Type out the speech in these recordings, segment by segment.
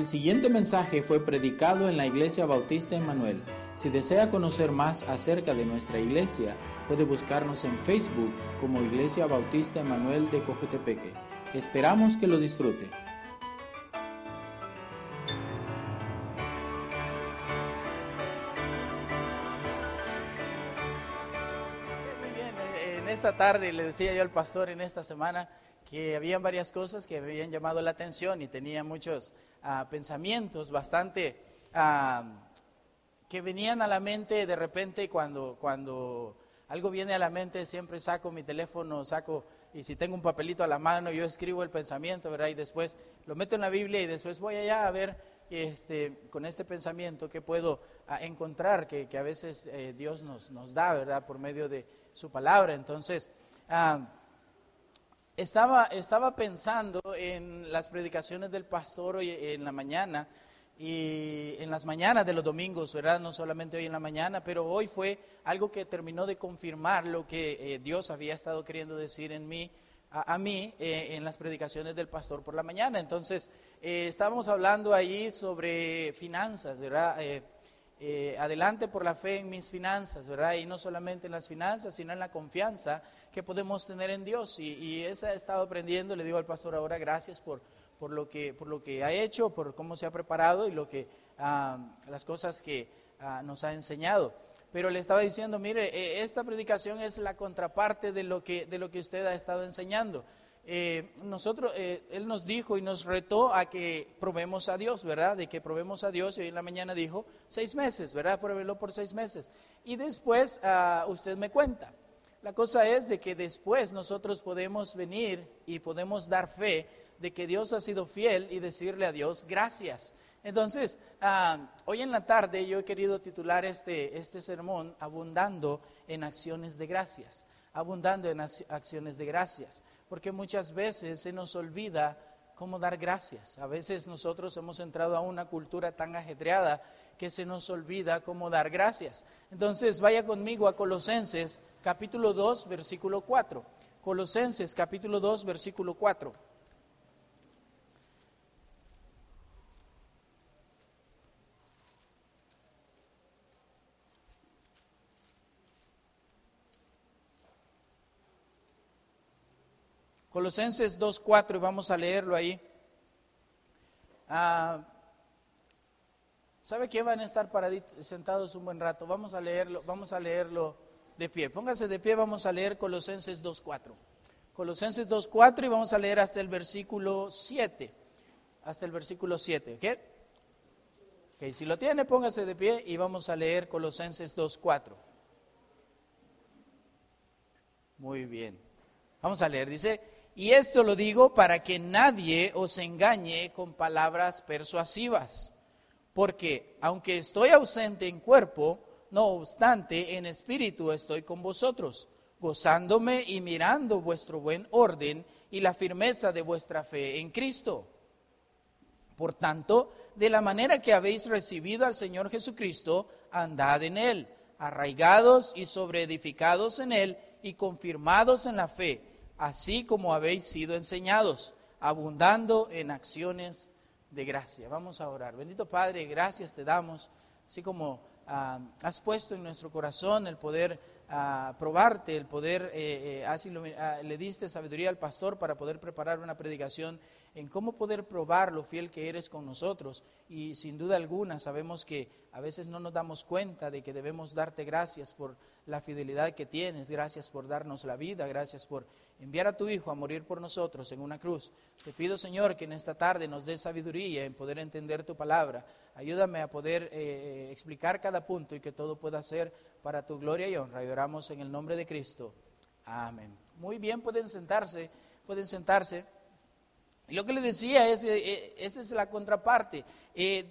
El siguiente mensaje fue predicado en la Iglesia Bautista Emanuel. Si desea conocer más acerca de nuestra iglesia, puede buscarnos en Facebook como Iglesia Bautista Emanuel de Cojutepeque. Esperamos que lo disfrute. Muy bien, en esta tarde le decía yo al pastor en esta semana que habían varias cosas que me habían llamado la atención y tenía muchos ah, pensamientos bastante ah, que venían a la mente de repente cuando, cuando algo viene a la mente, siempre saco mi teléfono, saco, y si tengo un papelito a la mano, yo escribo el pensamiento, ¿verdad? Y después lo meto en la Biblia y después voy allá a ver este, con este pensamiento que puedo ah, encontrar, que, que, a veces eh, Dios nos, nos da, ¿verdad? Por medio de su palabra. Entonces, estaba, estaba pensando en las predicaciones del pastor hoy en la mañana y en las mañanas de los domingos, ¿verdad? No solamente hoy en la mañana, pero hoy fue algo que terminó de confirmar lo que eh, Dios había estado queriendo decir en mí, a, mí, eh, en las predicaciones del pastor por la mañana. Entonces, eh, estábamos hablando ahí sobre finanzas, ¿verdad? Eh, adelante por la fe en mis finanzas, ¿verdad? Y no solamente en las finanzas, sino en la confianza que podemos tener en Dios. Y, y esa he estado aprendiendo, le digo al pastor ahora, gracias por, por, lo, que, por lo que ha hecho, por cómo se ha preparado y lo que, ah, las cosas que ah, nos ha enseñado. Pero le estaba diciendo, mire, eh, esta predicación es la contraparte de lo que, de lo que usted ha estado enseñando. Eh, nosotros, eh, Él nos dijo y nos retó a que probemos a Dios, ¿verdad? De que probemos a Dios y hoy en la mañana dijo seis meses, ¿verdad? Pruébelo por seis meses. Y después ah, usted me cuenta. La cosa es de que después nosotros podemos venir y podemos dar fe de que Dios ha sido fiel y decirle a Dios gracias. Entonces, ah, hoy en la tarde yo he querido titular este, este sermón Abundando en acciones de gracias. Abundando en acciones de gracias porque muchas veces se nos olvida cómo dar gracias. A veces nosotros hemos entrado a una cultura tan ajetreada que se nos olvida cómo dar gracias. Entonces, vaya conmigo a Colosenses capítulo 2, versículo 4. Colosenses capítulo 2, versículo 4. Colosenses 2.4 y vamos a leerlo ahí. Ah, ¿Sabe que van a estar paraditos, sentados un buen rato? Vamos a leerlo, vamos a leerlo de pie. Póngase de pie, vamos a leer Colosenses 2.4. Colosenses 2.4 y vamos a leer hasta el versículo 7. Hasta el versículo 7, ¿ok? Ok, si lo tiene, póngase de pie y vamos a leer Colosenses 2.4. Muy bien. Vamos a leer, dice, y esto lo digo para que nadie os engañe con palabras persuasivas. Porque aunque estoy ausente en cuerpo, no obstante en espíritu estoy con vosotros, gozándome y mirando vuestro buen orden y la firmeza de vuestra fe en Cristo. Por tanto, de la manera que habéis recibido al Señor Jesucristo, andad en Él, arraigados y sobreedificados en Él y confirmados en la fe así como habéis sido enseñados, abundando en acciones de gracia. Vamos a orar. Bendito Padre, gracias te damos, así como ah, has puesto en nuestro corazón el poder ah, probarte, el poder, eh, eh, así ah, le diste sabiduría al pastor para poder preparar una predicación en cómo poder probar lo fiel que eres con nosotros. Y sin duda alguna sabemos que a veces no nos damos cuenta de que debemos darte gracias por la fidelidad que tienes, gracias por darnos la vida, gracias por enviar a tu Hijo a morir por nosotros en una cruz. Te pido, Señor, que en esta tarde nos dé sabiduría en poder entender tu palabra. Ayúdame a poder eh, eh, explicar cada punto y que todo pueda ser para tu gloria y honra. Y oramos en el nombre de Cristo. Amén. Muy bien, pueden sentarse, pueden sentarse. Lo que le decía es, eh, esa es la contraparte.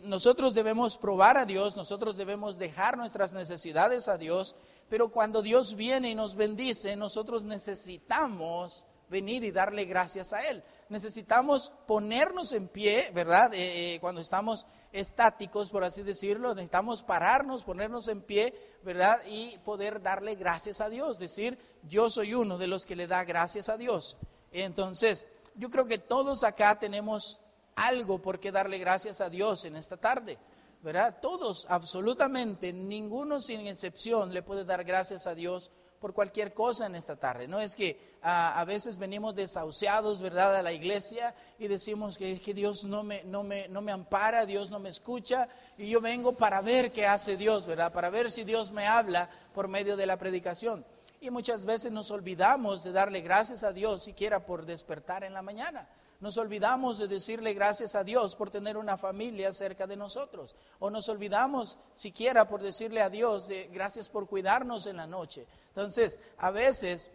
nosotros debemos probar a Dios, nosotros debemos dejar nuestras necesidades a Dios pero cuando Dios viene y nos bendice, nosotros necesitamos venir y darle gracias a Él. Necesitamos ponernos en pie, ¿verdad? Eh, eh, cuando estamos estáticos, por así decirlo, necesitamos pararnos, ponernos en pie, ¿verdad? Y poder darle gracias a Dios, decir, yo soy uno de los que le da gracias a Dios. Entonces, yo creo que todos acá tenemos algo por qué darle gracias a Dios en esta tarde. ¿Verdad? Todos, absolutamente, ninguno sin excepción le puede dar gracias a Dios por cualquier cosa en esta tarde. No es que a veces venimos desahuciados, ¿verdad?, a la iglesia y decimos que, que Dios no me, no, me, no me ampara, Dios no me escucha y yo vengo para ver qué hace Dios, ¿verdad? Para ver si Dios me habla por medio de la predicación. Y muchas veces nos olvidamos de darle gracias a Dios siquiera por despertar en la mañana. Nos olvidamos de decirle gracias a Dios por tener una familia cerca de nosotros. O nos olvidamos siquiera por decirle a Dios de, gracias por cuidarnos en la noche. Entonces, a veces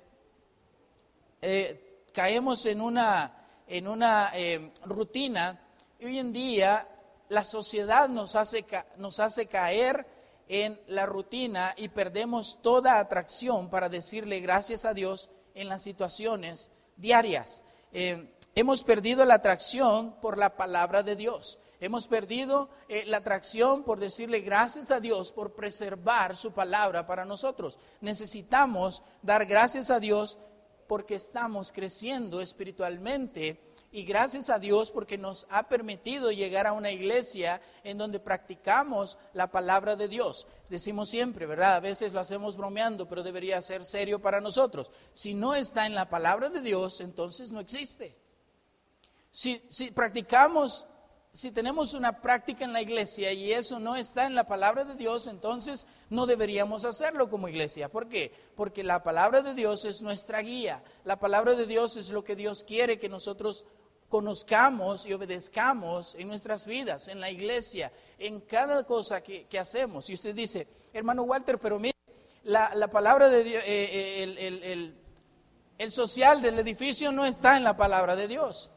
eh, caemos en una, en una eh, rutina y hoy en día la sociedad nos hace, nos hace caer en la rutina y perdemos toda atracción para decirle gracias a Dios en las situaciones diarias. Eh, Hemos perdido la atracción por la palabra de Dios. Hemos perdido eh, la atracción por decirle gracias a Dios por preservar su palabra para nosotros. Necesitamos dar gracias a Dios porque estamos creciendo espiritualmente y gracias a Dios porque nos ha permitido llegar a una iglesia en donde practicamos la palabra de Dios. Decimos siempre, ¿verdad? A veces lo hacemos bromeando, pero debería ser serio para nosotros. Si no está en la palabra de Dios, entonces no existe. Si, practicamos, si tenemos una práctica en la iglesia y eso no está en la palabra de Dios, entonces no deberíamos hacerlo como iglesia. ¿Por qué? Porque la palabra de Dios es nuestra guía. La palabra de Dios es lo que Dios quiere que nosotros conozcamos y obedezcamos en nuestras vidas, en la iglesia, en cada cosa que, hacemos. Y usted dice, hermano Walter, pero mire, la, palabra de Dios, eh, eh, el social del edificio no está en la palabra de Dios.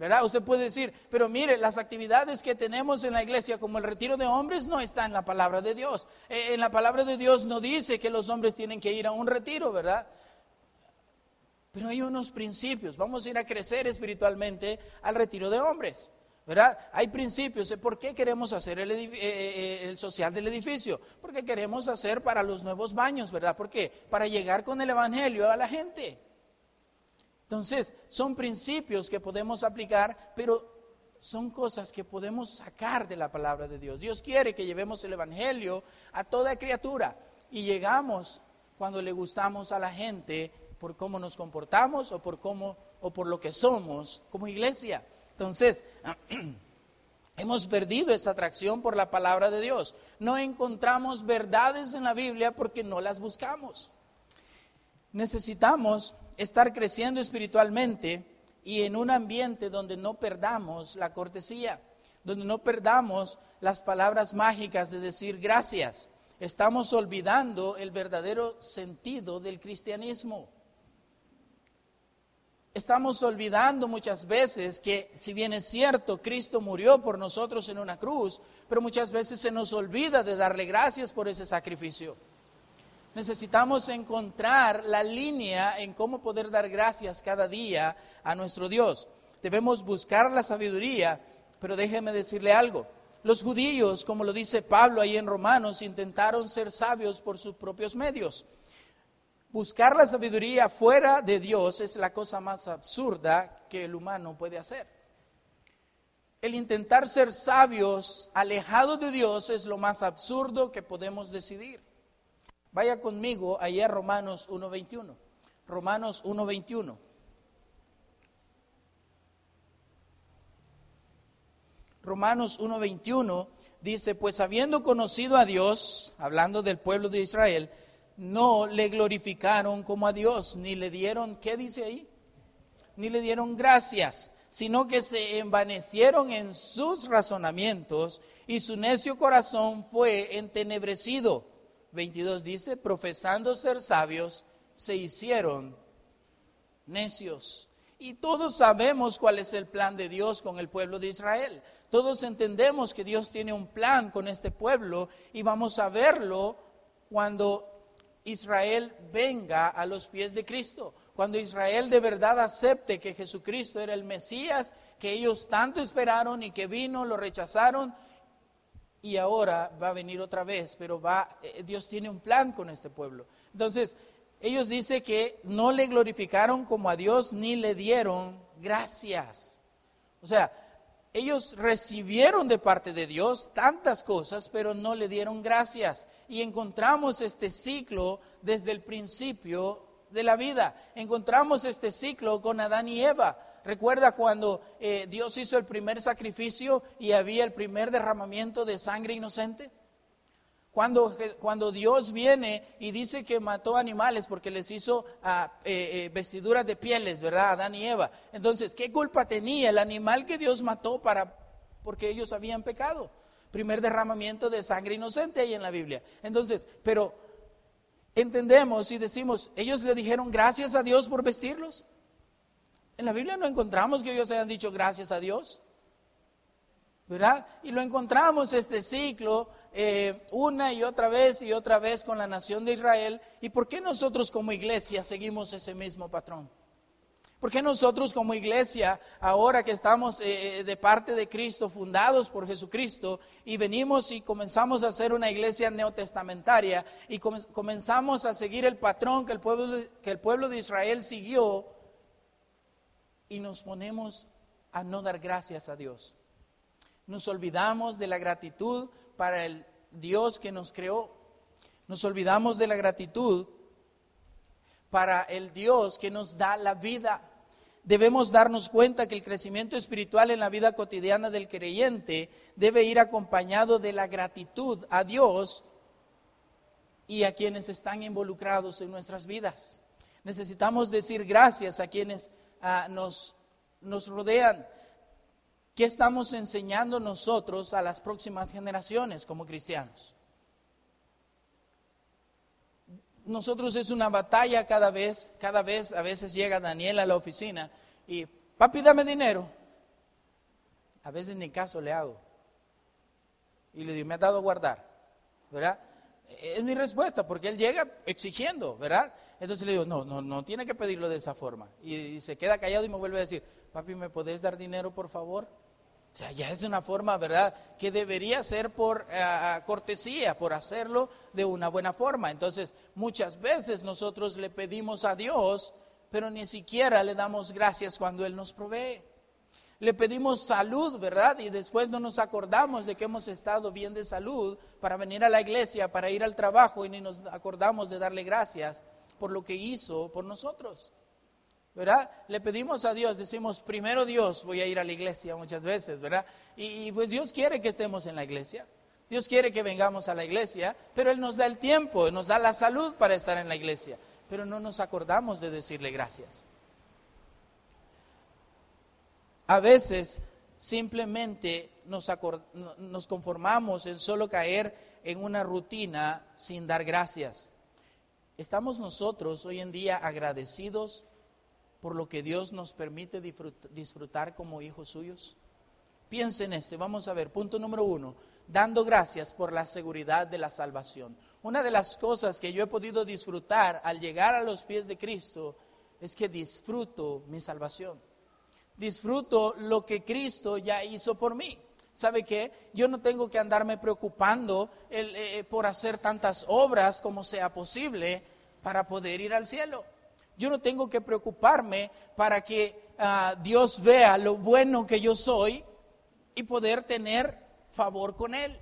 ¿Verdad? Usted puede decir, pero mire, las actividades que tenemos en la iglesia, como el retiro de hombres, no está en la palabra de Dios. Eh, en la palabra de Dios no dice que los hombres tienen que ir a un retiro, ¿verdad? Pero hay unos principios. Vamos a ir a crecer espiritualmente al retiro de hombres. ¿verdad? Hay principios. ¿Por qué queremos hacer el, eh, eh, el, social del edificio? Porque queremos hacer para los nuevos baños, ¿verdad? ¿Por qué? Para llegar con el Evangelio a la gente. Entonces, son principios que podemos aplicar, pero son cosas que podemos sacar de la palabra de Dios. Dios quiere que llevemos el Evangelio a toda criatura y llegamos cuando le gustamos a la gente por cómo nos comportamos o por cómo o por lo que somos como iglesia. Entonces, hemos perdido esa atracción por la palabra de Dios. No encontramos verdades en la Biblia porque no las buscamos. Necesitamos estar creciendo espiritualmente y en un ambiente donde no perdamos la cortesía, donde no perdamos las palabras mágicas de decir gracias. Estamos olvidando el verdadero sentido del cristianismo. Estamos olvidando muchas veces que si bien es cierto, Cristo murió por nosotros en una cruz, pero muchas veces se nos olvida de darle gracias por ese sacrificio. Necesitamos encontrar la línea en cómo poder dar gracias cada día a nuestro Dios. Debemos buscar la sabiduría, pero déjeme decirle algo. Los judíos, como lo dice Pablo ahí en Romanos, intentaron ser sabios por sus propios medios. Buscar la sabiduría fuera de Dios es la cosa más absurda que el humano puede hacer. El intentar ser sabios alejados de Dios es lo más absurdo que podemos decidir. Vaya conmigo allá a Romanos 1.21. Romanos 1.21. Romanos 1.21 dice, pues habiendo conocido a Dios, hablando del pueblo de Israel, no le glorificaron como a Dios, ni le dieron, ¿qué dice ahí? Ni le dieron gracias, sino que se envanecieron en sus razonamientos y su necio corazón fue entenebrecido 22 dice, profesando ser sabios, se hicieron necios. Y todos sabemos cuál es el plan de Dios con el pueblo de Israel. Todos entendemos que Dios tiene un plan con este pueblo y vamos a verlo cuando Israel venga a los pies de Cristo. Cuando Israel de verdad acepte que Jesucristo era el Mesías, que ellos tanto esperaron y que vino, lo rechazaron y ahora va a venir otra vez, pero va, eh, Dios tiene un plan con este pueblo. Entonces, ellos dicen que no le glorificaron como a Dios ni le dieron gracias. O sea, ellos recibieron de parte de Dios tantas cosas, pero no le dieron gracias. Y encontramos este ciclo desde el principio de la vida. Encontramos este ciclo con Adán y Eva. Recuerda cuando eh, Dios hizo el primer sacrificio y había el primer derramamiento de sangre inocente. Cuando, cuando, Dios viene y dice que mató animales porque les hizo ah, eh, eh, vestiduras de pieles, ¿verdad? Adán y Eva. Entonces, ¿qué culpa tenía el animal que Dios mató para, porque ellos habían pecado? Primer derramamiento de sangre inocente ahí en la Biblia. Entonces, pero entendemos y decimos, ellos le dijeron gracias a Dios por vestirlos. En la Biblia no encontramos que ellos hayan dicho gracias a Dios. ¿verdad? Y lo encontramos este ciclo eh, una y otra vez y otra vez con la nación de Israel. ¿Y por qué nosotros como iglesia seguimos ese mismo patrón? ¿Por qué nosotros como iglesia, ahora que estamos eh, eh, de parte de Cristo, fundados por Jesucristo, y venimos y comenzamos a ser una iglesia neotestamentaria y comenzamos a seguir el patrón que el, pueblo que el pueblo de Israel siguió, y nos ponemos a no dar gracias a Dios? Nos olvidamos de la gratitud para el Dios que nos creó. Nos olvidamos de la gratitud para el Dios que nos da la vida. Debemos darnos cuenta que el crecimiento espiritual en la vida cotidiana del creyente debe ir acompañado de la gratitud a Dios y a quienes están involucrados en nuestras vidas. Necesitamos decir gracias a quienes ah, nos, nos rodean. ¿Qué estamos enseñando nosotros a las próximas generaciones como cristianos? Nosotros es una batalla cada vez, cada vez, a veces llega Daniel a la oficina y, papi, dame dinero. A veces ni caso le hago. Y le digo, me ha dado a guardar, ¿verdad? Es mi respuesta, porque él llega exigiendo, ¿verdad? Entonces le digo, no, no, no tiene que pedirlo de esa forma. Y, se queda callado y me vuelve a decir, papi, ¿me podés dar dinero, por favor? O sea, ya es una forma, ¿verdad?, que debería ser por eh, cortesía, por hacerlo de una buena forma. Entonces, muchas veces nosotros le pedimos a Dios, pero ni siquiera le damos gracias cuando Él nos provee. Le pedimos salud, ¿verdad? Y después no nos acordamos de que hemos estado bien de salud para venir a la iglesia, para ir al trabajo y ni nos acordamos de darle gracias por lo que hizo por nosotros. ¿verdad? Le pedimos a Dios, decimos, primero Dios, voy a ir a la iglesia muchas veces, ¿verdad? Y, pues Dios quiere que estemos en la iglesia. Dios quiere que vengamos a la iglesia, pero Él nos da el tiempo, nos da la salud para estar en la iglesia, pero no nos acordamos de decirle gracias. A veces simplemente nos, conformamos en solo caer en una rutina sin dar gracias. ¿Estamos nosotros hoy en día agradecidos por lo que Dios nos permite disfrutar como hijos suyos? Piensen en esto y vamos a ver, punto número uno, dando gracias por la seguridad de la salvación. Una de las cosas que yo he podido disfrutar al llegar a los pies de Cristo es que disfruto mi salvación. Disfruto lo que Cristo ya hizo por mí. ¿Sabe qué? Yo no tengo que andarme preocupando eh, eh, por hacer tantas obras como sea posible para poder ir al cielo. Yo no tengo que preocuparme para que ah, Dios vea lo bueno que yo soy y poder tener favor con Él.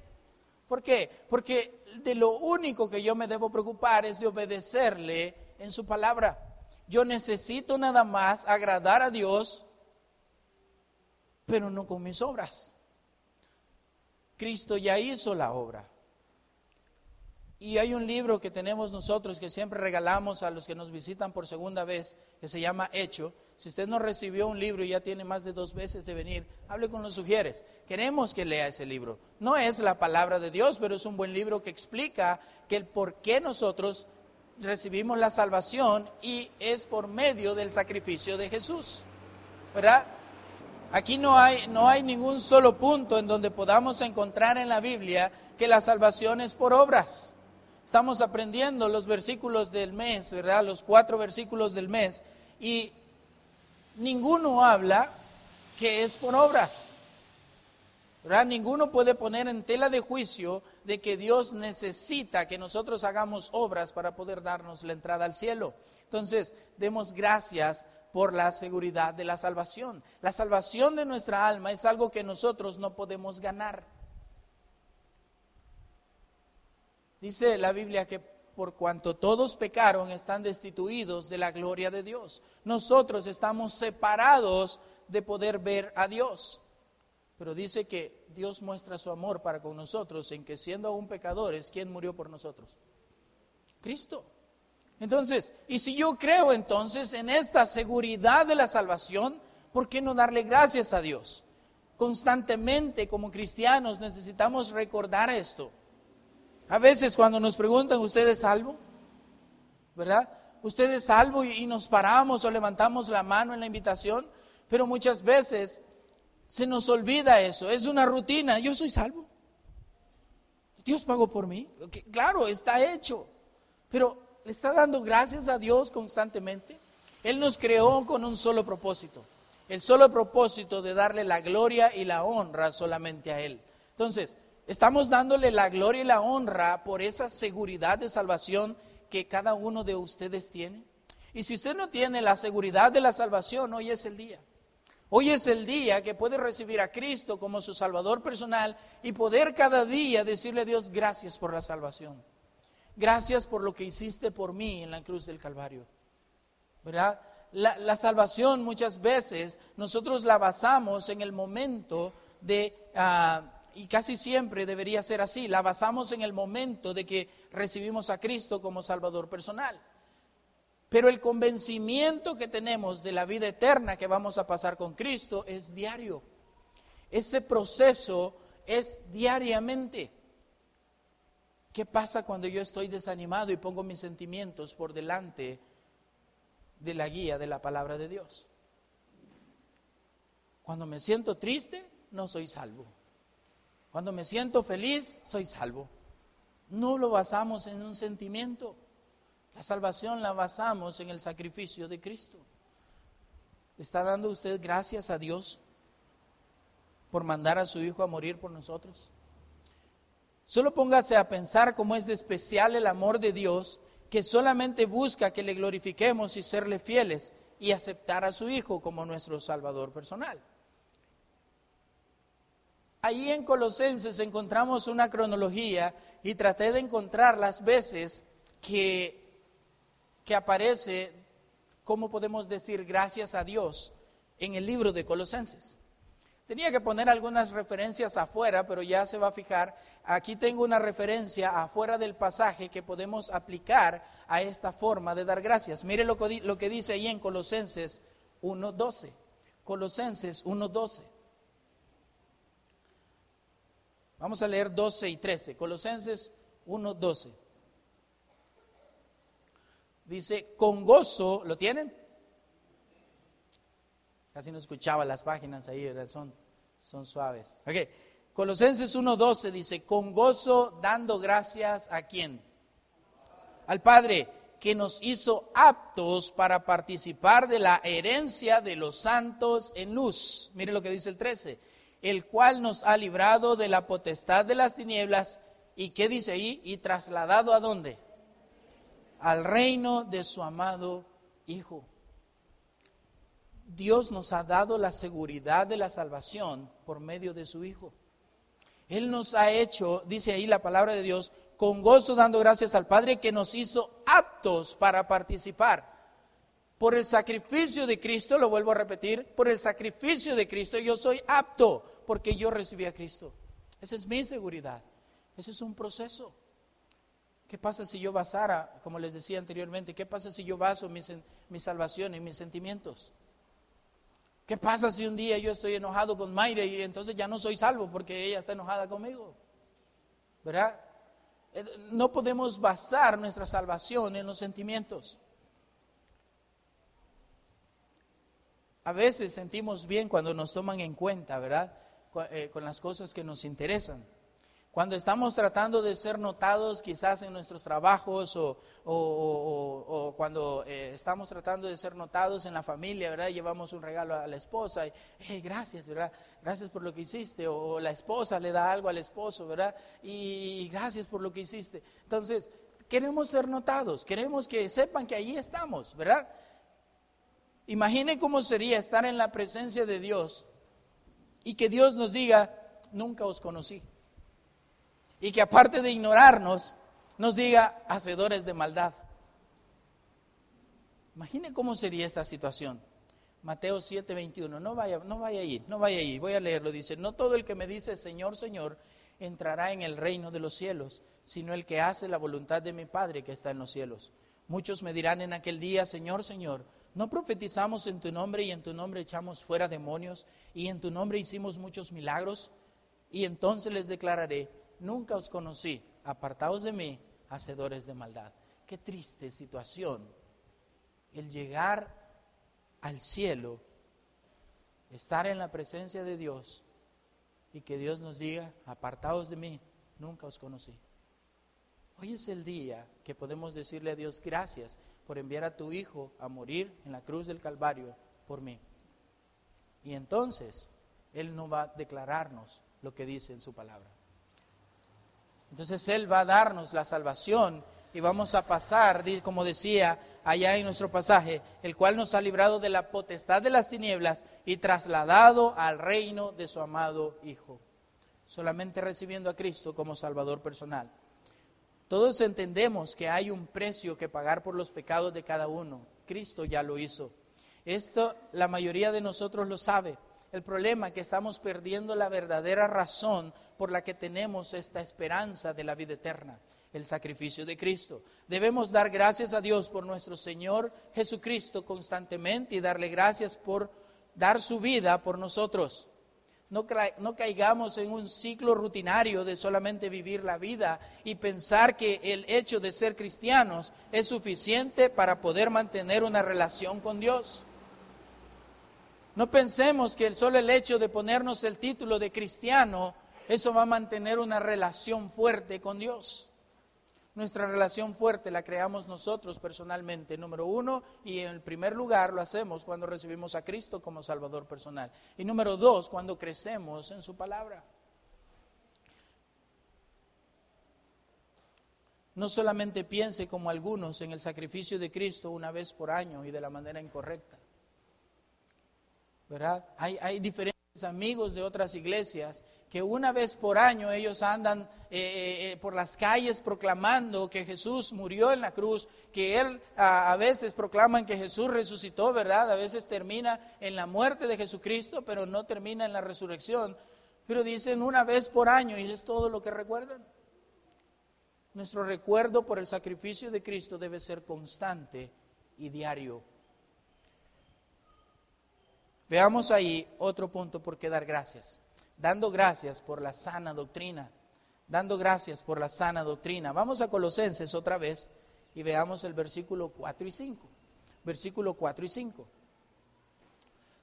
¿Por qué? Porque de lo único que yo me debo preocupar es de obedecerle en su palabra. Yo necesito nada más agradar a Dios, pero no con mis obras. Cristo ya hizo la obra. Y hay un libro que tenemos nosotros que siempre regalamos a los que nos visitan por segunda vez, que se llama Hecho. Si usted no recibió un libro y ya tiene más de dos veces de venir, hable con los sugieres. Queremos que lea ese libro. No es la palabra de Dios, pero es un buen libro que explica que el por qué nosotros recibimos la salvación y es por medio del sacrificio de Jesús. ¿Verdad? Aquí no hay, no hay ningún solo punto en donde podamos encontrar en la Biblia que la salvación es por obras. Estamos aprendiendo los versículos del mes, ¿verdad? Los cuatro versículos del mes. Y ninguno habla que es por obras. ¿verdad? Ninguno puede poner en tela de juicio de que Dios necesita que nosotros hagamos obras para poder darnos la entrada al cielo. Entonces, demos gracias por la seguridad de la salvación. La salvación de nuestra alma es algo que nosotros no podemos ganar. Dice la Biblia que por cuanto todos pecaron están destituidos de la gloria de Dios. Nosotros estamos separados de poder ver a Dios. Pero dice que Dios muestra su amor para con nosotros en que siendo aún pecadores, ¿quién murió por nosotros? Cristo. Entonces, y si yo creo entonces en esta seguridad de la salvación, ¿por qué no darle gracias a Dios? Constantemente como cristianos necesitamos recordar esto. A veces cuando nos preguntan, ¿usted es salvo? ¿Verdad? ¿Usted es salvo? Y, nos paramos o levantamos la mano en la invitación, pero muchas veces se nos olvida eso. Es una rutina. Yo soy salvo. Dios pagó por mí. Claro, está hecho. Pero le está dando gracias a Dios constantemente. Él nos creó con un solo propósito. El solo propósito de darle la gloria y la honra solamente a Él. Entonces, Estamos dándole la gloria y la honra por esa seguridad de salvación que cada uno de ustedes tiene. Y si usted no tiene la seguridad de la salvación, hoy es el día. Hoy es el día que puede recibir a Cristo como su Salvador personal y poder cada día decirle a Dios gracias por la salvación. Gracias por lo que hiciste por mí en la cruz del Calvario. ¿Verdad? La, salvación muchas veces nosotros la basamos en el momento de... Ah, y casi siempre debería ser así, la basamos en el momento de que recibimos a Cristo como Salvador personal. Pero el convencimiento que tenemos de la vida eterna que vamos a pasar con Cristo es diario. Ese proceso es diariamente. ¿Qué pasa cuando yo estoy desanimado y pongo mis sentimientos por delante de la guía de la palabra de Dios? Cuando me siento triste, no soy salvo. Cuando me siento feliz, soy salvo. No lo basamos en un sentimiento. La salvación la basamos en el sacrificio de Cristo. ¿Está dando usted gracias a Dios por mandar a su Hijo a morir por nosotros? Solo póngase a pensar cómo es de especial el amor de Dios que solamente busca que le glorifiquemos y serle fieles y aceptar a su Hijo como nuestro Salvador personal. Ahí en Colosenses encontramos una cronología y traté de encontrar las veces que, que aparece, ¿cómo podemos decir gracias a Dios en el libro de Colosenses? Tenía que poner algunas referencias afuera, pero ya se va a fijar. Aquí tengo una referencia afuera del pasaje que podemos aplicar a esta forma de dar gracias. Mire lo que, lo que dice ahí en Colosenses 1.12. Colosenses 1.12. Vamos a leer 12 y 13. Colosenses 1, 12. Dice, con gozo, ¿lo tienen? Casi no escuchaba las páginas ahí, son, son suaves. Ok, Colosenses 1.12 dice, con gozo dando gracias a quién? Al Padre, que nos hizo aptos para participar de la herencia de los santos en luz. Mire lo que dice el 13 el cual nos ha librado de la potestad de las tinieblas y qué dice ahí, y trasladado a dónde? Al reino de su amado Hijo. Dios nos ha dado la seguridad de la salvación por medio de su Hijo. Él nos ha hecho, dice ahí la palabra de Dios, con gozo dando gracias al Padre que nos hizo aptos para participar. Por el sacrificio de Cristo, lo vuelvo a repetir, por el sacrificio de Cristo yo soy apto porque yo recibí a Cristo. Esa es mi seguridad. Ese es un proceso. ¿Qué pasa si yo basara, como les decía anteriormente, qué pasa si yo baso mi, salvación en mis sentimientos? ¿Qué pasa si un día yo estoy enojado con Mayra y entonces ya no soy salvo porque ella está enojada conmigo? ¿Verdad? Eh, no podemos basar nuestra salvación en los sentimientos. A veces sentimos bien cuando nos toman en cuenta, ¿verdad? Eh, con las cosas que nos interesan. Cuando estamos tratando de ser notados quizás en nuestros trabajos o, cuando eh, estamos tratando de ser notados en la familia, ¿verdad? Llevamos un regalo a la esposa y, gracias, ¿verdad? Gracias por lo que hiciste. O, la esposa le da algo al esposo, ¿verdad? Y, y gracias por lo que hiciste. Entonces, queremos ser notados, queremos que sepan que allí estamos, ¿verdad? Imagine cómo sería estar en la presencia de Dios y que Dios nos diga, nunca os conocí. Y que aparte de ignorarnos, nos diga, hacedores de maldad. Imagine cómo sería esta situación. Mateo 7:21, no vaya, no vaya a ir, no vaya a ir, voy a leerlo, dice, no todo el que me dice Señor, Señor, entrará en el reino de los cielos, sino el que hace la voluntad de mi Padre que está en los cielos. Muchos me dirán en aquel día, Señor, Señor, ¿no profetizamos en tu nombre y en tu nombre echamos fuera demonios y en tu nombre hicimos muchos milagros? Y entonces les declararé, nunca os conocí, apartaos de mí, hacedores de maldad. Qué triste situación el llegar al cielo, estar en la presencia de Dios y que Dios nos diga, apartaos de mí, nunca os conocí. Hoy es el día que podemos decirle a Dios gracias por enviar a tu Hijo a morir en la cruz del Calvario por mí. Y entonces Él no va a declararnos lo que dice en su palabra. Entonces Él va a darnos la salvación y vamos a pasar, como decía allá en nuestro pasaje, el cual nos ha librado de la potestad de las tinieblas y trasladado al reino de su amado Hijo, solamente recibiendo a Cristo como Salvador personal. Todos entendemos que hay un precio que pagar por los pecados de cada uno. Cristo ya lo hizo. Esto la mayoría de nosotros lo sabe. El problema es que estamos perdiendo la verdadera razón por la que tenemos esta esperanza de la vida eterna, el sacrificio de Cristo. Debemos dar gracias a Dios por nuestro Señor Jesucristo constantemente y darle gracias por dar su vida por nosotros. No, no, caigamos en un ciclo rutinario de solamente vivir la vida y pensar que el hecho de ser cristianos es suficiente para poder mantener una relación con Dios. No pensemos que solo el hecho de ponernos el título de cristiano, eso va a mantener una relación fuerte con Dios. Nuestra relación fuerte la creamos nosotros personalmente, número uno, y en primer lugar lo hacemos cuando recibimos a Cristo como Salvador personal. Y número dos, cuando crecemos en su palabra. No solamente piense como algunos en el sacrificio de Cristo una vez por año y de la manera incorrecta. ¿Verdad? Hay, hay diferentes amigos de otras iglesias que una vez por año ellos andan eh, eh, eh, por las calles proclamando que Jesús murió en la cruz, que Él a, a, veces proclaman que Jesús resucitó, ¿verdad? A veces termina en la muerte de Jesucristo, pero no termina en la resurrección. Pero dicen una vez por año y es todo lo que recuerdan. Nuestro recuerdo por el sacrificio de Cristo debe ser constante y diario. Veamos ahí otro punto por qué dar gracias. Dando gracias por la sana doctrina. Dando gracias por la sana doctrina. Vamos a Colosenses otra vez y veamos el versículo 4 y 5. Versículo 4 y 5.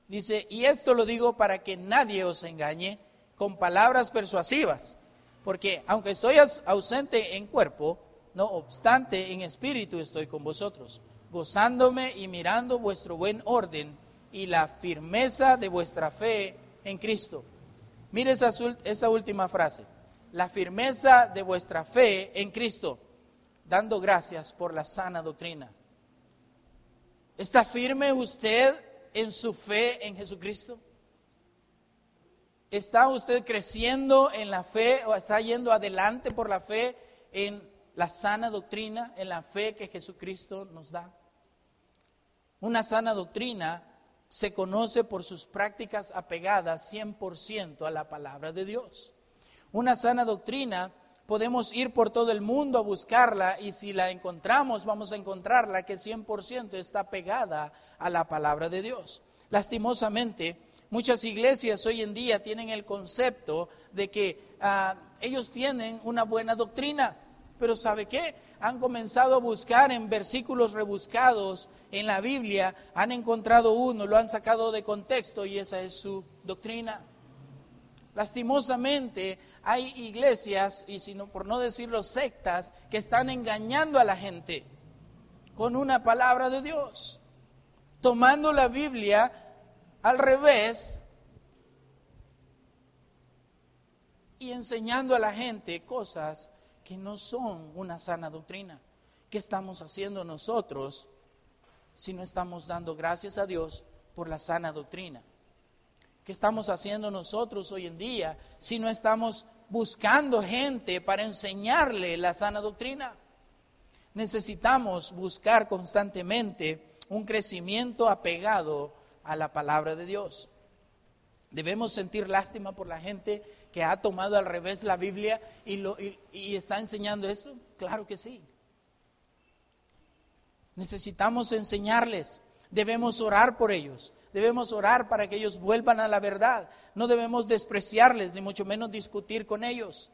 Dice, y esto lo digo para que nadie os engañe con palabras persuasivas, porque aunque estoy ausente en cuerpo, no obstante en espíritu estoy con vosotros, gozándome y mirando vuestro buen orden y la firmeza de vuestra fe en Cristo. Mire esa, esa última frase, la firmeza de vuestra fe en Cristo, dando gracias por la sana doctrina. ¿Está firme usted en su fe en Jesucristo? ¿Está usted creciendo en la fe o está yendo adelante por la fe en la sana doctrina, en la fe que Jesucristo nos da? Una sana doctrina se conoce por sus prácticas apegadas 100% a la palabra de Dios. Una sana doctrina podemos ir por todo el mundo a buscarla y si la encontramos vamos a encontrarla que 100% está pegada a la palabra de Dios. Lastimosamente, muchas iglesias hoy en día tienen el concepto de que ah, ellos tienen una buena doctrina, pero ¿sabe qué? Han comenzado a buscar en versículos rebuscados en la Biblia, han encontrado uno, lo han sacado de contexto y esa es su doctrina. Lastimosamente hay iglesias, y sino por no decirlo sectas, que están engañando a la gente con una palabra de Dios, tomando la Biblia al revés y enseñando a la gente cosas que no son una sana doctrina. ¿Qué estamos haciendo nosotros si no estamos dando gracias a Dios por la sana doctrina? ¿Qué estamos haciendo nosotros hoy en día si no estamos buscando gente para enseñarle la sana doctrina? Necesitamos buscar constantemente un crecimiento apegado a la palabra de Dios. Debemos sentir lástima por la gente que ha tomado al revés la Biblia y, lo, y está enseñando eso. Claro que sí. Necesitamos enseñarles. Debemos orar por ellos. Debemos orar para que ellos vuelvan a la verdad. No debemos despreciarles, ni mucho menos discutir con ellos.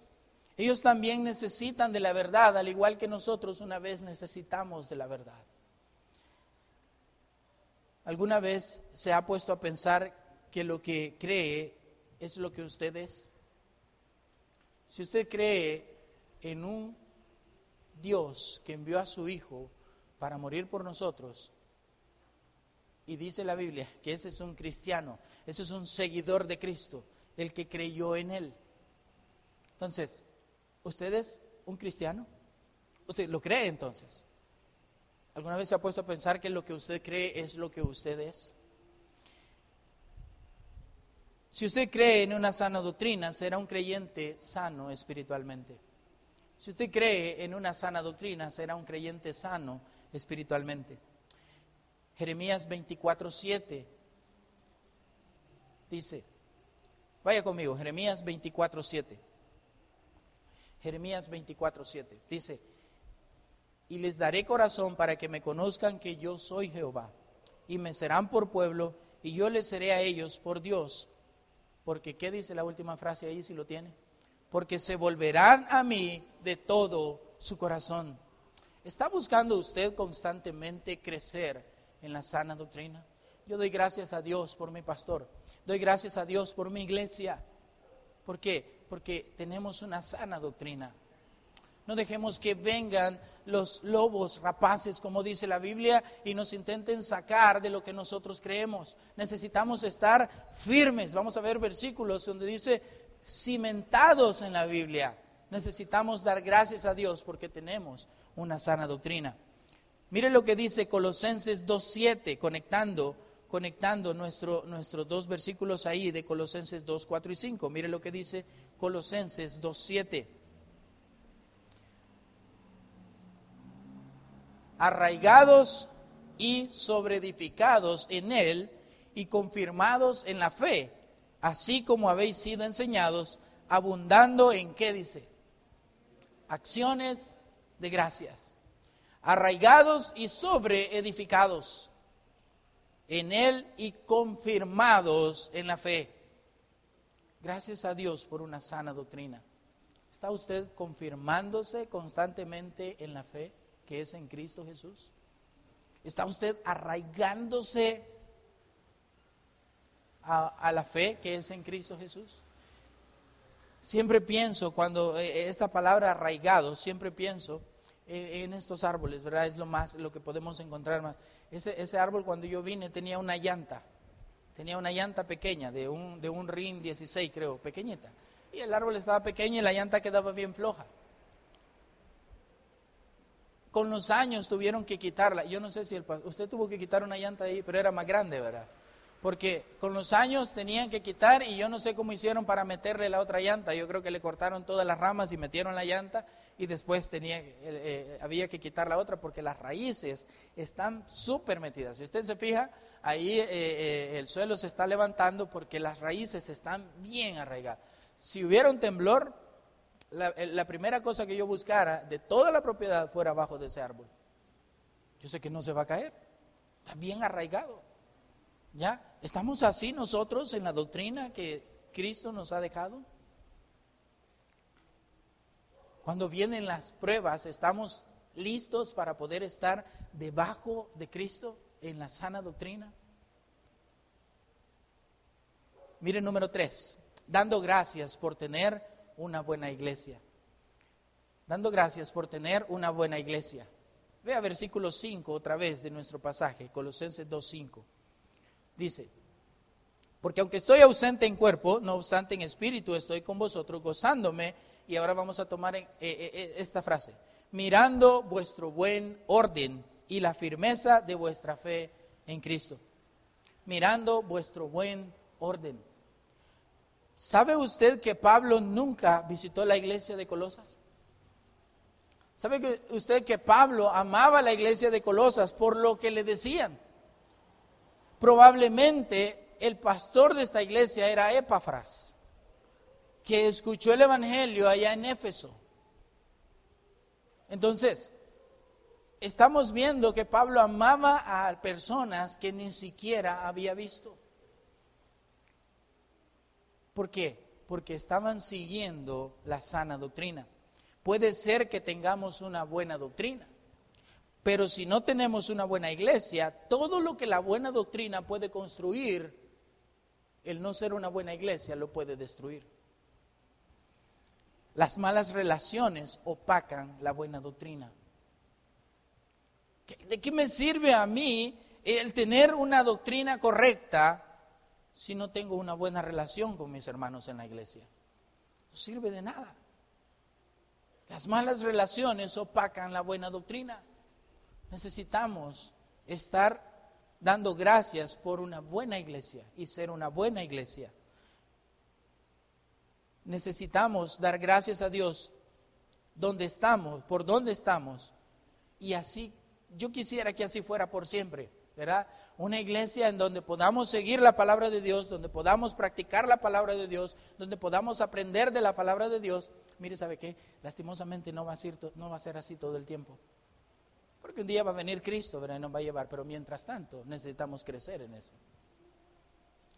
Ellos también necesitan de la verdad, al igual que nosotros una vez necesitamos de la verdad. ¿Alguna vez se ha puesto a pensar que lo que cree es lo que usted es? Si usted cree en un Dios que envió a su Hijo para morir por nosotros, y dice la Biblia que ese es un cristiano, ese es un seguidor de Cristo, el que creyó en Él. Entonces, ¿usted es un cristiano? ¿Usted lo cree entonces? ¿Alguna vez se ha puesto a pensar que lo que usted cree es lo que usted es? Si usted cree en una sana doctrina, será un creyente sano espiritualmente. Si usted cree en una sana doctrina, será un creyente sano espiritualmente. Jeremías 24:7 dice, vaya conmigo, Jeremías 24:7. Jeremías 24:7 dice, y les daré corazón para que me conozcan que yo soy Jehová, y me serán por pueblo, y yo les seré a ellos por Dios. Porque, ¿qué dice la última frase ahí si lo tiene? Porque se volverán a mí de todo su corazón. ¿Está buscando usted constantemente crecer en la sana doctrina? Yo doy gracias a Dios por mi pastor. Doy gracias a Dios por mi iglesia. ¿Por qué? Porque tenemos una sana doctrina. No dejemos que vengan los lobos rapaces, como dice la Biblia, y nos intenten sacar de lo que nosotros creemos. Necesitamos estar firmes. Vamos a ver versículos donde dice cimentados en la Biblia. Necesitamos dar gracias a Dios porque tenemos una sana doctrina. Mire lo que dice Colosenses 2.7, conectando, conectando nuestro, nuestros dos versículos ahí de Colosenses 2, 4 y 5. Mire lo que dice Colosenses 2.7. arraigados y sobreedificados en Él y confirmados en la fe, así como habéis sido enseñados, abundando en qué dice? Acciones de gracias. Arraigados y sobreedificados en Él y confirmados en la fe. Gracias a Dios por una sana doctrina. ¿Está usted confirmándose constantemente en la fe? Que es en Cristo Jesús? ¿Está usted arraigándose a, la fe que es en Cristo Jesús? Siempre pienso, cuando eh, esta palabra arraigado, siempre pienso eh, en estos árboles, ¿verdad? Es lo más, lo que podemos encontrar más. Ese, ese árbol cuando yo vine tenía una llanta, tenía una llanta pequeña, de un, de un RIN 16 creo, pequeñita. Y el árbol estaba pequeño y la llanta quedaba bien floja con los años tuvieron que quitarla. Yo no sé si el, usted tuvo que quitar una llanta ahí, pero era más grande, ¿verdad? Porque con los años tenían que quitar y yo no sé cómo hicieron para meterle la otra llanta. Yo creo que le cortaron todas las ramas y metieron la llanta y después tenía, eh, eh, había que quitar la otra porque las raíces están súper metidas. Si usted se fija, ahí eh, el suelo se está levantando porque las raíces están bien arraigadas. Si hubiera un temblor, eh, la, primera cosa que yo buscara de toda la propiedad fuera abajo de ese árbol. Yo sé que no se va a caer. Está bien arraigado. ¿Ya? ¿Estamos así nosotros en la doctrina que Cristo nos ha dejado? Cuando vienen las pruebas, ¿estamos listos para poder estar debajo de Cristo en la sana doctrina? Mire número tres, dando gracias por tener una buena iglesia. Dando gracias por tener una buena iglesia. Vea versículo 5 otra vez de nuestro pasaje, Colosenses 2.5. Dice, porque aunque estoy ausente en cuerpo, no obstante en espíritu estoy con vosotros gozándome. Y ahora vamos a tomar eh, eh, eh, esta frase, mirando vuestro buen orden y la firmeza de vuestra fe en Cristo, mirando vuestro buen orden. ¿Sabe usted que Pablo nunca visitó la iglesia de Colosas? ¿Sabe usted que Pablo amaba la iglesia de Colosas por lo que le decían? Probablemente el pastor de esta iglesia era Epafras, que escuchó el Evangelio allá en Éfeso. Entonces, estamos viendo que Pablo amaba a personas que ni siquiera había visto. ¿Por qué? Porque estaban siguiendo la sana doctrina. Puede ser que tengamos una buena doctrina, pero si no tenemos una buena iglesia, todo lo que la buena doctrina puede construir, el no ser una buena iglesia lo puede destruir. Las malas relaciones opacan la buena doctrina. ¿De qué me sirve a mí el tener una doctrina correcta si no tengo una buena relación con mis hermanos en la iglesia? No sirve de nada. Las malas relaciones opacan la buena doctrina. Necesitamos estar dando gracias por una buena iglesia y ser una buena iglesia. Necesitamos dar gracias a Dios donde estamos, por donde estamos. Y así, yo quisiera que así fuera por siempre, ¿verdad? Una iglesia en donde podamos seguir la palabra de Dios, donde podamos practicar la palabra de Dios, donde podamos aprender de la palabra de Dios. Mire, ¿sabe qué? Lastimosamente no va a ser, así todo el tiempo. Porque un día va a venir Cristo, ¿verdad? Y nos va a llevar, pero mientras tanto necesitamos crecer en eso.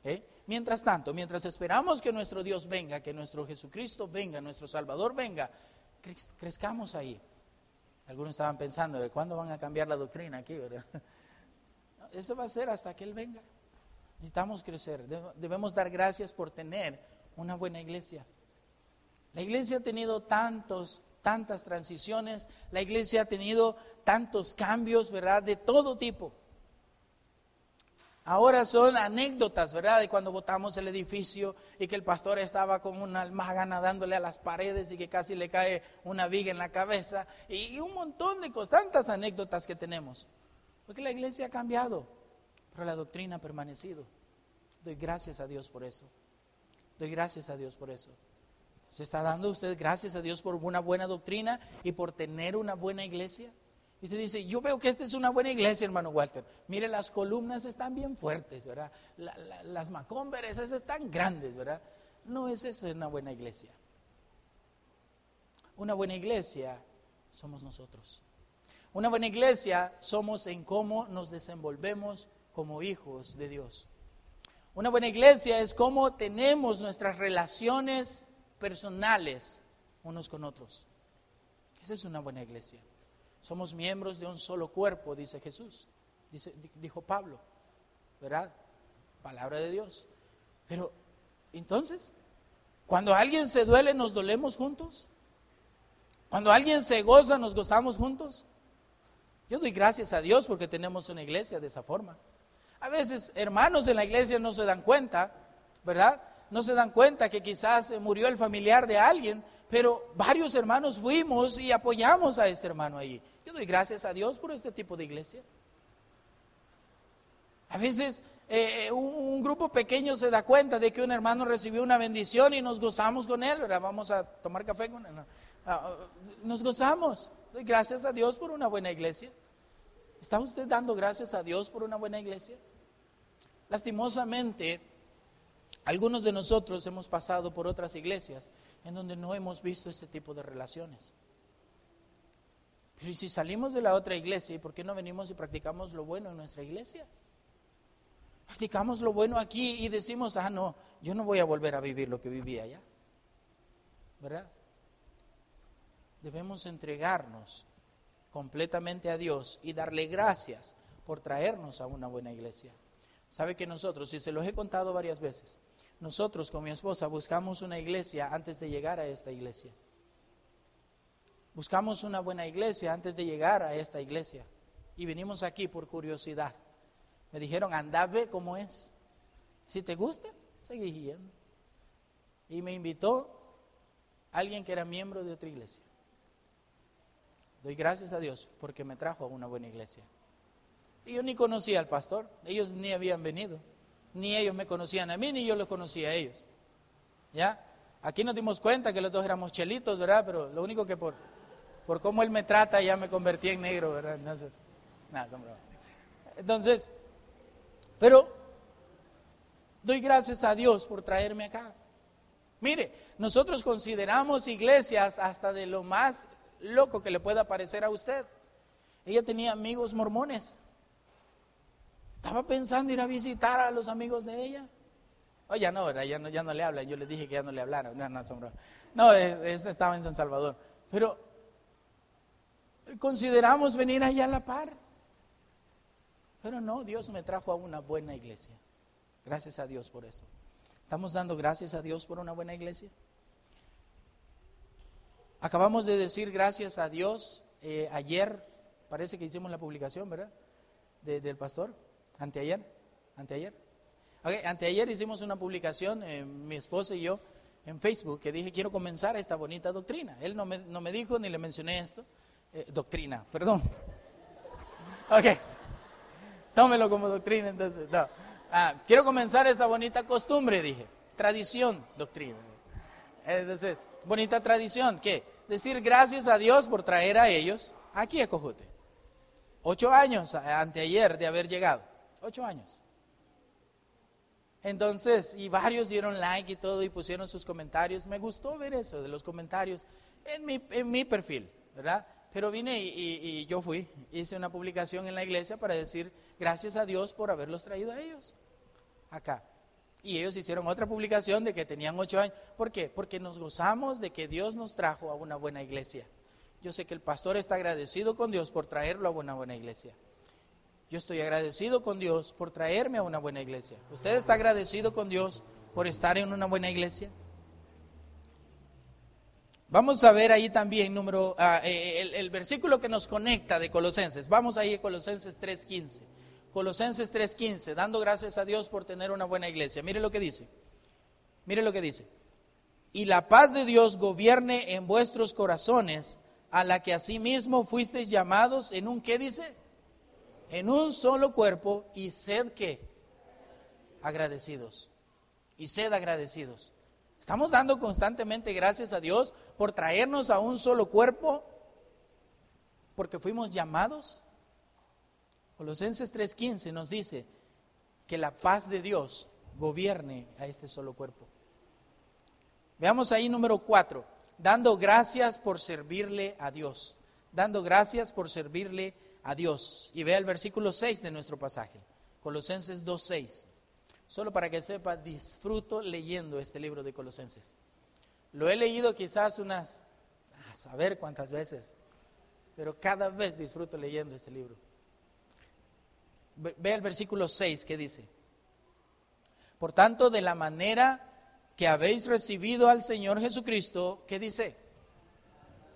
¿Eh? Mientras tanto, mientras esperamos que nuestro Dios venga, que nuestro Jesucristo venga, nuestro Salvador venga, crezcamos ahí. Algunos estaban pensando, ¿de cuándo van a cambiar la doctrina aquí? ¿verdad? Eso va a ser hasta que Él venga. Necesitamos crecer. Debemos dar gracias por tener una buena iglesia. La iglesia ha tenido tantos, tantas transiciones, la iglesia ha tenido tantos cambios, ¿verdad? De todo tipo. Ahora son anécdotas, ¿verdad? De cuando botamos el edificio y que el pastor estaba con una almagana dándole a las paredes y que casi le cae una viga en la cabeza. Y, un montón de cosas, tantas anécdotas que tenemos. Porque la iglesia ha cambiado, pero la doctrina ha permanecido. Doy gracias a Dios por eso. Doy gracias a Dios por eso. ¿Se está dando usted gracias a Dios por una buena doctrina y por tener una buena iglesia? Y usted dice, yo veo que esta es una buena iglesia, hermano Walter. Mire, las columnas están bien fuertes, ¿verdad? las macomberes esas están grandes, ¿verdad? No es esa una buena iglesia. Una buena iglesia somos nosotros. Una buena iglesia somos en cómo nos desenvolvemos como hijos de Dios. Una buena iglesia es cómo tenemos nuestras relaciones personales unos con otros. Esa es una buena iglesia. Somos miembros de un solo cuerpo, dice Jesús, dice, dijo Pablo, ¿verdad? Palabra de Dios. Pero entonces, cuando alguien se duele, nos dolemos juntos. Cuando alguien se goza, nos gozamos juntos. Yo doy gracias a Dios porque tenemos una iglesia de esa forma. A veces hermanos en la iglesia no se dan cuenta, ¿verdad? no se dan cuenta que quizás murió el familiar de alguien, pero varios hermanos fuimos y apoyamos a este hermano allí. Yo doy gracias a Dios por este tipo de iglesia. A veces eh, un, grupo pequeño se da cuenta de que un hermano recibió una bendición y nos gozamos con él, ¿verdad? Vamos a tomar café con él. Nos gozamos. Doy gracias a Dios por una buena iglesia. ¿Está usted dando gracias a Dios por una buena iglesia? Lastimosamente, algunos de nosotros hemos pasado por otras iglesias en donde no hemos visto este tipo de relaciones. Pero si salimos de la otra iglesia, ¿y por qué no venimos y practicamos lo bueno en nuestra iglesia? Practicamos lo bueno aquí y decimos, ah, no, yo no voy a volver a vivir lo que vivía allá. ¿Verdad? Debemos entregarnos completamente a Dios y darle gracias por traernos a una buena iglesia. Sabe que nosotros, y se los he contado varias veces, nosotros con mi esposa buscamos una iglesia antes de llegar a esta iglesia. Buscamos una buena iglesia antes de llegar a esta iglesia. Y venimos aquí por curiosidad. Me dijeron, anda, ve cómo es. Si te gusta, seguí yendo. Y me invitó alguien que era miembro de otra iglesia. Doy gracias a Dios porque me trajo a una buena iglesia. Y yo ni conocía al pastor, ellos ni habían venido, ni ellos me conocían a mí, ni yo los conocía a ellos. ¿Ya? Aquí nos dimos cuenta que los dos éramos chelitos, ¿verdad? Pero lo único que por, por cómo él me trata ya me convertí en negro, ¿verdad? Entonces, nada, Entonces, pero doy gracias a Dios por traerme acá. Mire, nosotros consideramos iglesias hasta de lo más loco que le pueda parecer a usted. Ella tenía amigos mormones. Estaba pensando ir a visitar a los amigos de ella. Oh, ya no, Ya no, ya no le habla. Yo le dije que ya no le hablara. No, no, no ese estaba en San Salvador. Pero consideramos venir allá a la par. Pero no, Dios me trajo a una buena iglesia. Gracias a Dios por eso. ¿Estamos dando gracias a Dios por una buena iglesia? Acabamos de decir gracias a Dios eh, ayer, parece que hicimos la publicación, ¿verdad? del pastor, anteayer, anteayer. anteayer hicimos una publicación, eh, mi esposa y yo, en Facebook, que dije, quiero comenzar esta bonita doctrina. Él no me, no me dijo ni le mencioné esto, eh, doctrina, perdón. Ok, tómelo como doctrina entonces. No. Ah, quiero comenzar esta bonita costumbre, dije. Tradición, doctrina. Entonces, bonita tradición, ¿qué? Decir gracias a Dios por traer a ellos aquí a Cojute. Ocho años anteayer de haber llegado. Ocho años. Entonces, y varios dieron like y todo y pusieron sus comentarios. Me gustó ver eso de los comentarios en mi, en mi perfil, ¿verdad? Pero vine y yo fui, hice una publicación en la iglesia para decir gracias a Dios por haberlos traído a ellos acá. Y ellos hicieron otra publicación de que tenían ocho años. ¿Por qué? Porque nos gozamos de que Dios nos trajo a una buena iglesia. Yo sé que el pastor está agradecido con Dios por traerlo a una buena iglesia. Yo estoy agradecido con Dios por traerme a una buena iglesia. ¿Usted está agradecido con Dios por estar en una buena iglesia? Vamos a ver ahí también número, ah, eh, el, el, versículo que nos conecta de Colosenses. Vamos ahí a Colosenses 3.15. Colosenses 3:15, dando gracias a Dios por tener una buena iglesia. Mire lo que dice. Mire lo que dice. Y la paz de Dios gobierne en vuestros corazones, a la que asimismo fuisteis llamados en un, ¿qué dice? En un solo cuerpo y sed qué? Agradecidos. Y sed agradecidos. Estamos dando constantemente gracias a Dios por traernos a un solo cuerpo, porque fuimos llamados Colosenses 3:15 nos dice que la paz de Dios gobierne a este solo cuerpo. Veamos ahí número 4, dando gracias por servirle a Dios, dando gracias por servirle a Dios. Y vea el versículo 6 de nuestro pasaje, Colosenses 2:6. Solo para que sepa, disfruto leyendo este libro de Colosenses. Lo he leído quizás unas, a saber cuántas veces, pero cada vez disfruto leyendo este libro. Ve el versículo 6 que dice, por tanto, de la manera que habéis recibido al Señor Jesucristo, ¿qué dice?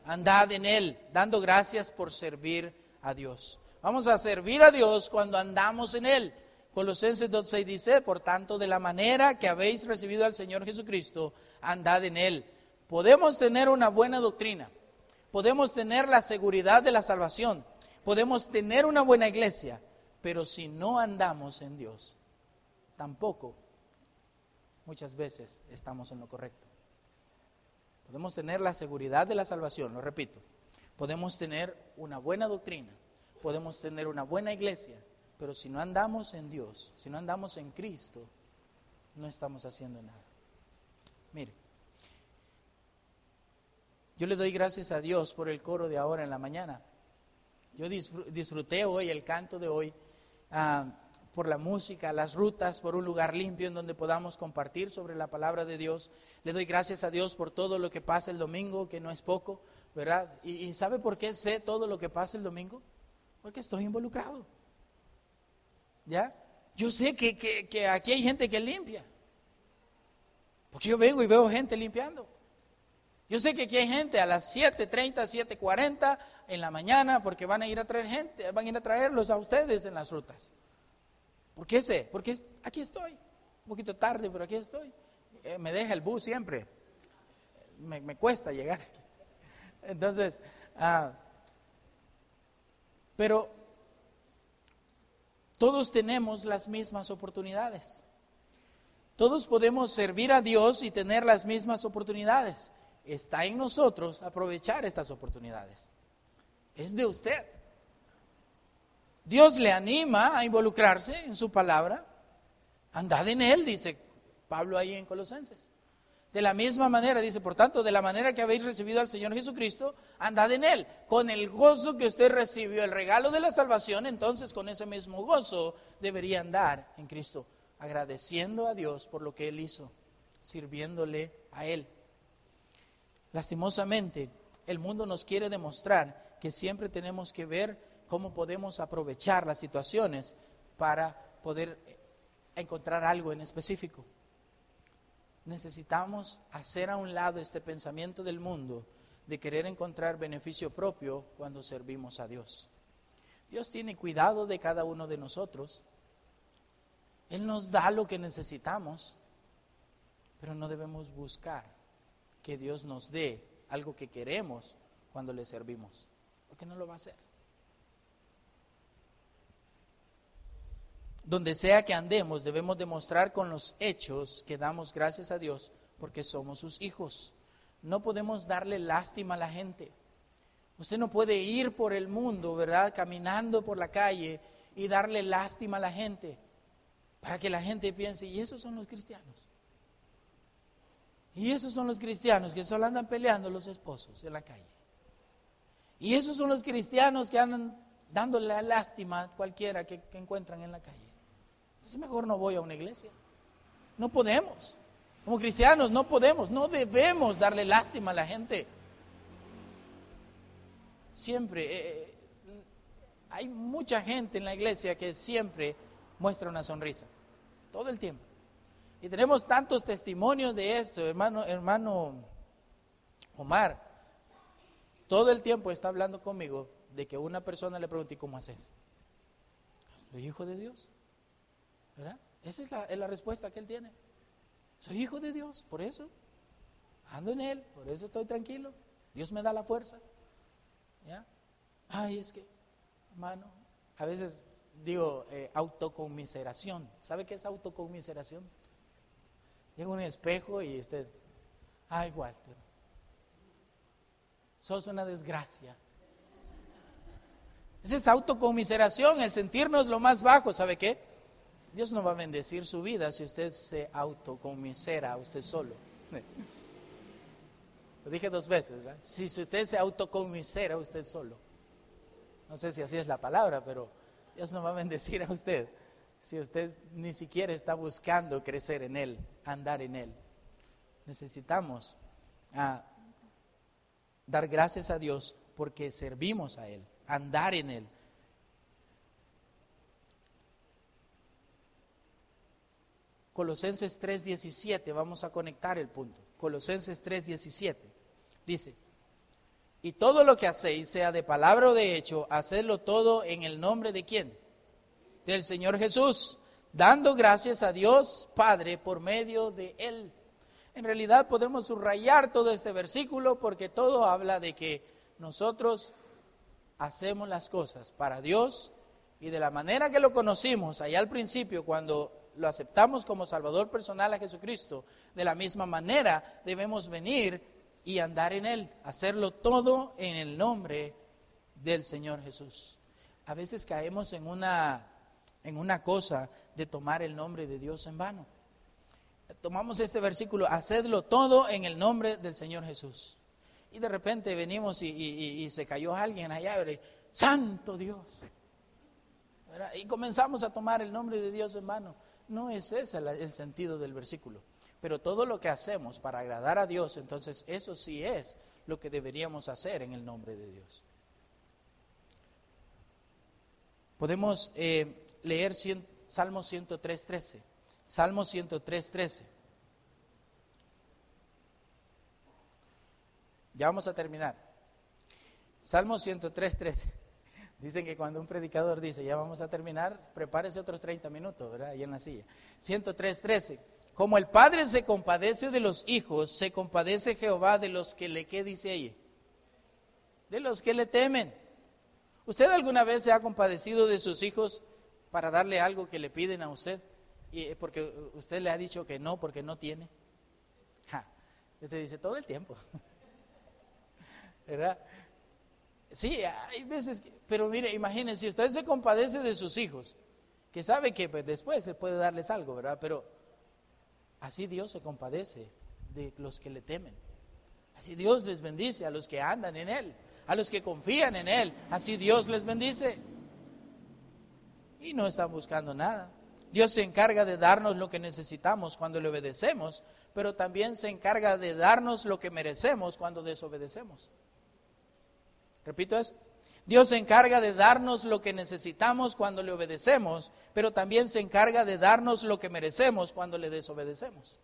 Andad en Él, dando gracias por servir a Dios. Vamos a servir a Dios cuando andamos en Él. Colosenses 2.6 dice, por tanto, de la manera que habéis recibido al Señor Jesucristo, andad en Él. Podemos tener una buena doctrina, podemos tener la seguridad de la salvación, podemos tener una buena iglesia, pero si no andamos en Dios, tampoco muchas veces estamos en lo correcto. Podemos tener la seguridad de la salvación, lo repito. Podemos tener una buena doctrina, podemos tener una buena iglesia, pero si no andamos en Dios, si no andamos en Cristo, no estamos haciendo nada. Mire, yo le doy gracias a Dios por el coro de ahora en la mañana. Yo disfruté hoy el canto de hoy Ah, por la música, las rutas, por un lugar limpio en donde podamos compartir sobre la palabra de Dios. Le doy gracias a Dios por todo lo que pasa el domingo, que no es poco, ¿verdad? ¿Y, sabe por qué sé todo lo que pasa el domingo? Porque estoy involucrado. ¿Ya? Yo sé que, que aquí hay gente que limpia. Porque yo vengo y veo gente limpiando. Yo sé que aquí hay gente a las 7.30, 7.40 en la mañana porque van a ir a traer gente, van a ir a traerlos a ustedes en las rutas. ¿Por qué sé? Porque aquí estoy, un poquito tarde, pero aquí estoy. Eh, me deja el bus siempre. Me, cuesta llegar aquí. Entonces, ah, pero Todos tenemos las mismas oportunidades. Todos podemos servir a Dios y tener las mismas oportunidades. Está en nosotros aprovechar estas oportunidades. Es de usted. Dios le anima a involucrarse en su palabra. Andad en él, dice Pablo ahí en Colosenses. De la misma manera, dice, por tanto, de la manera que habéis recibido al Señor Jesucristo, andad en Él. Con el gozo que usted recibió, el regalo de la salvación, entonces con ese mismo gozo debería andar en Cristo, agradeciendo a Dios por lo que Él hizo, sirviéndole a Él. Lastimosamente, el mundo nos quiere demostrar que siempre tenemos que ver cómo podemos aprovechar las situaciones para poder encontrar algo en específico necesitamos hacer a un lado este pensamiento del mundo de querer encontrar beneficio propio cuando servimos a Dios. Dios tiene cuidado de cada uno de nosotros. Él nos da lo que necesitamos, pero no debemos buscar que Dios nos dé algo que queremos cuando le servimos, porque no lo va a hacer. donde sea que andemos, debemos demostrar con los hechos que damos gracias a Dios porque somos sus hijos. No podemos darle lástima a la gente. Usted no puede ir por el mundo, ¿verdad? Caminando por la calle y darle lástima a la gente para que la gente piense, y esos son los cristianos. Y esos son los cristianos que solo andan peleando los esposos en la calle. Y esos son los cristianos que andan dándole lástima a cualquiera que, encuentran en la calle. Es mejor no voy a una iglesia. No podemos. Como cristianos no podemos, no debemos darle lástima a la gente. Siempre, eh, eh, hay mucha gente en la iglesia que siempre muestra una sonrisa, todo el tiempo. Y tenemos tantos testimonios de esto, hermano, hermano Omar, todo el tiempo está hablando conmigo de que una persona le pregunte, ¿cómo haces? Soy hijo de Dios. ¿Verdad? Esa es la, respuesta que él tiene. Soy hijo de Dios, por eso ando en él, por eso estoy tranquilo. Dios me da la fuerza. ¿Ya? Ay, es que, hermano, a veces digo eh, autoconmiseración. ¿Sabe qué es autoconmiseración? Llega un espejo y usted, ay, Walter, sos una desgracia. Esa es autoconmiseración, el sentirnos lo más bajo, ¿sabe qué? Dios no va a bendecir su vida si usted se autocomisera a usted solo. Lo dije dos veces, ¿verdad? Si usted se autocomisera a usted solo. No sé si así es la palabra, pero Dios no va a bendecir a usted si usted ni siquiera está buscando crecer en Él, andar en Él. Necesitamos ah, dar gracias a Dios porque servimos a Él, andar en Él. Colosenses 3:17, vamos a conectar el punto. Colosenses 3:17 dice, y todo lo que hacéis, sea de palabra o de hecho, hacedlo todo en el nombre de quién? Del Señor Jesús, dando gracias a Dios Padre por medio de Él. En realidad podemos subrayar todo este versículo porque todo habla de que nosotros hacemos las cosas para Dios y de la manera que lo conocimos allá al principio cuando lo aceptamos como Salvador personal a Jesucristo, de la misma manera debemos venir y andar en Él, hacerlo todo en el nombre del Señor Jesús. A veces caemos en una, en una cosa de tomar el nombre de Dios en vano. Tomamos este versículo, hacedlo todo en el nombre del Señor Jesús. Y de repente venimos y, se cayó alguien allá, Santo Dios. Y comenzamos a tomar el nombre de Dios en vano. No es ese el sentido del versículo. Pero todo lo que hacemos para agradar a Dios, entonces eso sí es lo que deberíamos hacer en el nombre de Dios. Podemos eh, leer Salmo 103.13. Salmo 103.13. Ya vamos a terminar. Salmo 103.13. Dicen que cuando un predicador dice, ya vamos a terminar, prepárese otros 30 minutos, ¿verdad? Ahí en la silla. 103.13. Como el Padre se compadece de los hijos, se compadece Jehová de los que le, ¿qué dice ahí? De los que le temen. ¿Usted alguna vez se ha compadecido de sus hijos para darle algo que le piden a usted, y eh, porque usted le ha dicho que no, porque no tiene. Usted dice todo el tiempo. ¿Verdad? Sí, hay veces, pero mire, imagínense, usted se compadece de sus hijos, que sabe que pues, después se puede darles algo, ¿verdad? Pero así Dios se compadece de los que le temen. Así Dios les bendice a los que andan en Él, a los que confían en Él. Así Dios les bendice. Y no están buscando nada. Dios se encarga de darnos lo que necesitamos cuando le obedecemos, pero también se encarga de darnos lo que merecemos cuando desobedecemos. Repito eso. Dios se encarga de darnos lo que necesitamos cuando le obedecemos, pero también se encarga de darnos lo que merecemos cuando le desobedecemos.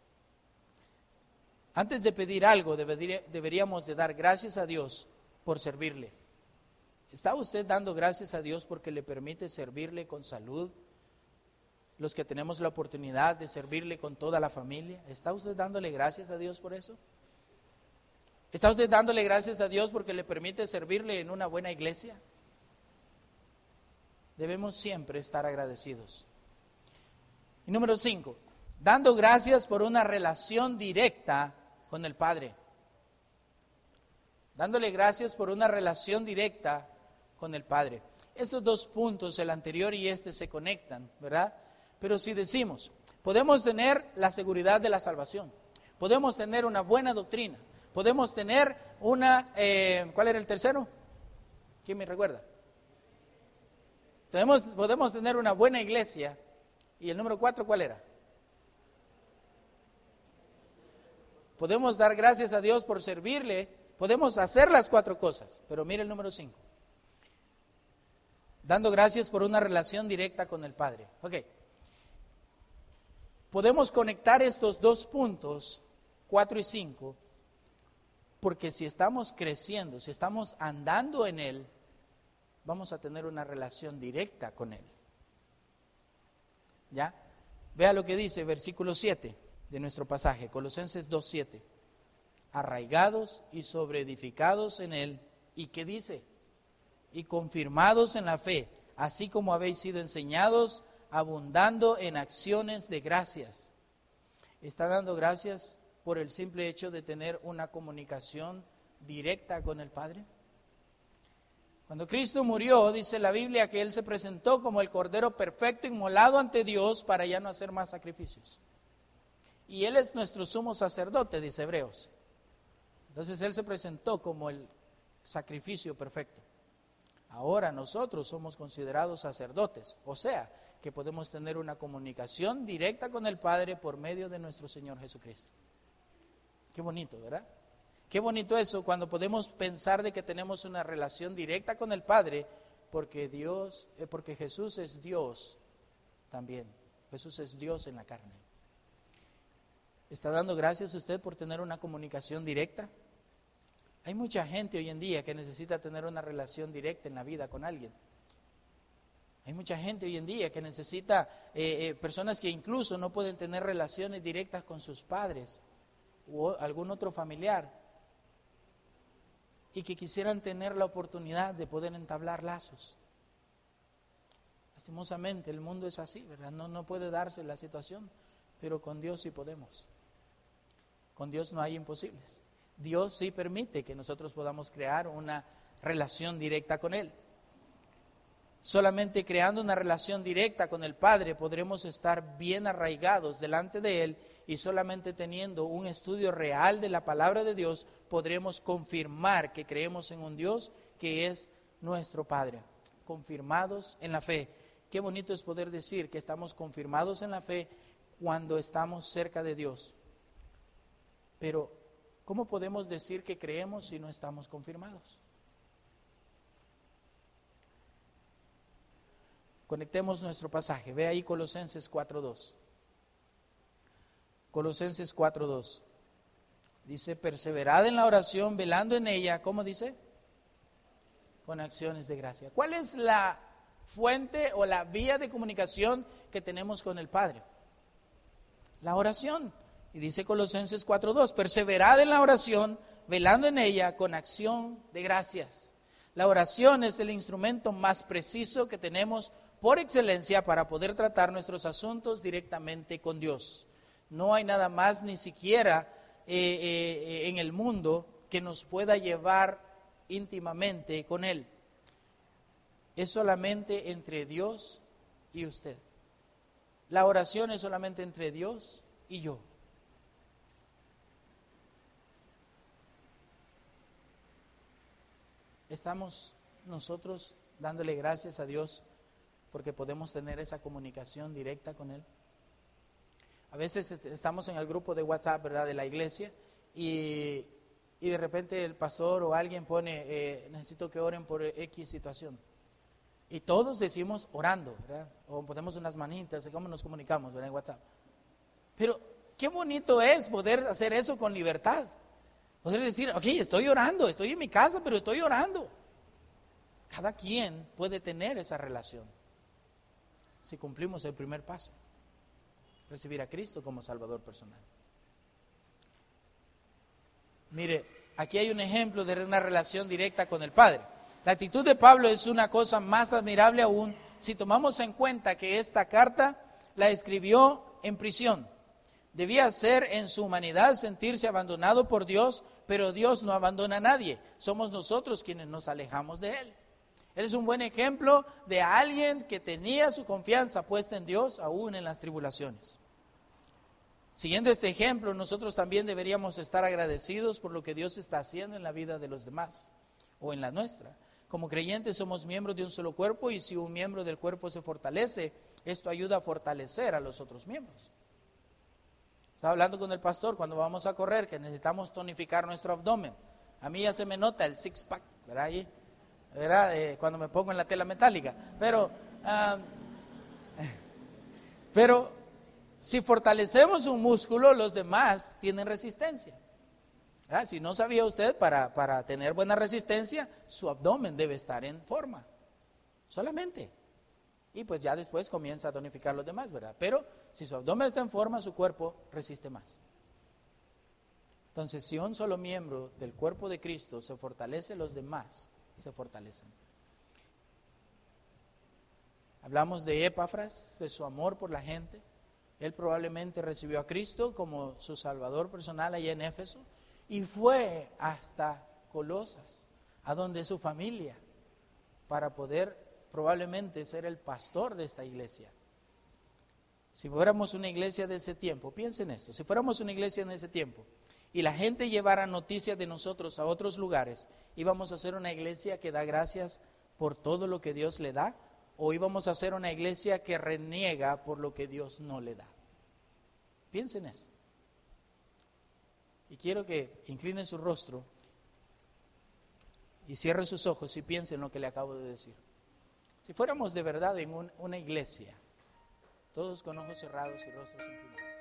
Antes de pedir algo, deberíamos de dar gracias a Dios por servirle. ¿Está usted dando gracias a Dios porque le permite servirle con salud? Los que tenemos la oportunidad de servirle con toda la familia, ¿está usted dándole gracias a Dios por eso? ¿Está usted dándole gracias a Dios porque le permite servirle en una buena iglesia? Debemos siempre estar agradecidos. Y número cinco, dando gracias por una relación directa con el Padre. Dándole gracias por una relación directa con el Padre. Estos dos puntos, el anterior y este, se conectan, ¿verdad? Pero si decimos, podemos tener la seguridad de la salvación, podemos tener una buena doctrina, podemos tener una, eh, ¿cuál era el tercero? ¿Quién me recuerda? Podemos, podemos tener una buena iglesia. ¿Y el número cuatro cuál era? Podemos dar gracias a Dios por servirle, podemos hacer las cuatro cosas, pero mire el número cinco. Dando gracias por una relación directa con el Padre. Ok. Podemos conectar estos dos puntos, cuatro y cinco, porque si estamos creciendo, si estamos andando en Él, vamos a tener una relación directa con Él. ¿Ya? Vea lo que dice versículo 7 de nuestro pasaje, Colosenses 2.7. Arraigados y sobreedificados en Él. ¿Y qué dice? Y confirmados en la fe, así como habéis sido enseñados, abundando en acciones de gracias. ¿Está dando gracias por el simple hecho de tener una comunicación directa con el Padre? Cuando Cristo murió, dice la Biblia que Él se presentó como el Cordero perfecto inmolado ante Dios para ya no hacer más sacrificios. Y Él es nuestro sumo sacerdote, dice Hebreos. Entonces Él se presentó como el sacrificio perfecto. Ahora nosotros somos considerados sacerdotes, o sea, que podemos tener una comunicación directa con el Padre por medio de nuestro Señor Jesucristo. Qué bonito, ¿verdad? Qué bonito eso cuando podemos pensar de que tenemos una relación directa con el Padre, porque Dios, eh, porque Jesús es Dios también. Jesús es Dios en la carne. ¿Está dando gracias a usted por tener una comunicación directa? Hay mucha gente hoy en día que necesita tener una relación directa en la vida con alguien. Hay mucha gente hoy en día que necesita, eh, eh, personas que incluso no pueden tener relaciones directas con sus padres o algún otro familiar y que quisieran tener la oportunidad de poder entablar lazos. Lastimosamente, el mundo es así, ¿verdad? No, no puede darse la situación, pero con Dios sí podemos. Con Dios no hay imposibles. Dios sí permite que nosotros podamos crear una relación directa con Él. Solamente creando una relación directa con el Padre podremos estar bien arraigados delante de Él y solamente teniendo un estudio real de la palabra de Dios podremos confirmar que creemos en un Dios que es nuestro Padre, confirmados en la fe. Qué bonito es poder decir que estamos confirmados en la fe cuando estamos cerca de Dios. Pero, ¿cómo podemos decir que creemos si no estamos confirmados? Conectemos nuestro pasaje. Ve ahí Colosenses 4.2. Colosenses 4.2. Dice, perseverad en la oración, velando en ella. ¿Cómo dice? Con acciones de gracia. ¿Cuál es la fuente o la vía de comunicación que tenemos con el Padre? La oración. Y dice Colosenses 4.2, perseverad en la oración, velando en ella con acción de gracias. La oración es el instrumento más preciso que tenemos por excelencia para poder tratar nuestros asuntos directamente con Dios. No hay nada más ni siquiera eh, eh, en el mundo que nos pueda llevar íntimamente con Él. Es solamente entre Dios y usted. La oración es solamente entre Dios y yo. Estamos nosotros dándole gracias a Dios porque podemos tener esa comunicación directa con Él. A veces estamos en el grupo de WhatsApp, ¿verdad?, de la iglesia y, de repente el pastor o alguien pone, eh, necesito que oren por X situación. Y todos decimos orando, ¿verdad? O ponemos unas manitas, ¿cómo nos comunicamos, ¿verdad? En WhatsApp. Pero qué bonito es poder hacer eso con libertad. Poder decir, ok, estoy orando, estoy en mi casa, pero estoy orando. Cada quien puede tener esa relación si cumplimos el primer paso, recibir a Cristo como Salvador personal. Mire, aquí hay un ejemplo de una relación directa con el Padre. La actitud de Pablo es una cosa más admirable aún si tomamos en cuenta que esta carta la escribió en prisión. Debía ser en su humanidad sentirse abandonado por Dios, pero Dios no abandona a nadie. Somos nosotros quienes nos alejamos de Él. Él es un buen ejemplo de alguien que tenía su confianza puesta en Dios aún en las tribulaciones. Siguiendo este ejemplo, nosotros también deberíamos estar agradecidos por lo que Dios está haciendo en la vida de los demás o en la nuestra. Como creyentes somos miembros de un solo cuerpo y si un miembro del cuerpo se fortalece, esto ayuda a fortalecer a los otros miembros. Estaba hablando con el pastor cuando vamos a correr que necesitamos tonificar nuestro abdomen. A mí ya se me nota el six pack, ¿verdad? Eh, cuando me pongo en la tela metálica. Pero, ah, pero si fortalecemos un músculo, los demás tienen resistencia. Si no sabía usted, para, para tener buena resistencia, su abdomen debe estar en forma. Solamente. Y pues ya después comienza a tonificar los demás, ¿verdad? Pero si su abdomen está en forma, su cuerpo resiste más. Entonces, si un solo miembro del cuerpo de Cristo se fortalece, los demás se fortalecen. Hablamos de Epafras, de su amor por la gente. Él probablemente recibió a Cristo como su Salvador personal allá en Éfeso y fue hasta Colosas, a donde su familia, para poder probablemente ser el pastor de esta iglesia. Si fuéramos una iglesia de ese tiempo, piensen esto, si fuéramos una iglesia en ese tiempo y la gente llevara noticias de nosotros a otros lugares, íbamos a ser una iglesia que da gracias por todo lo que Dios le da o íbamos a ser una iglesia que reniega por lo que Dios no le da. Piensen esto. Y quiero que inclinen su rostro y cierren sus ojos y piensen lo que le acabo de decir. Si fuéramos de verdad en una iglesia, todos con ojos cerrados y rostros inclinados.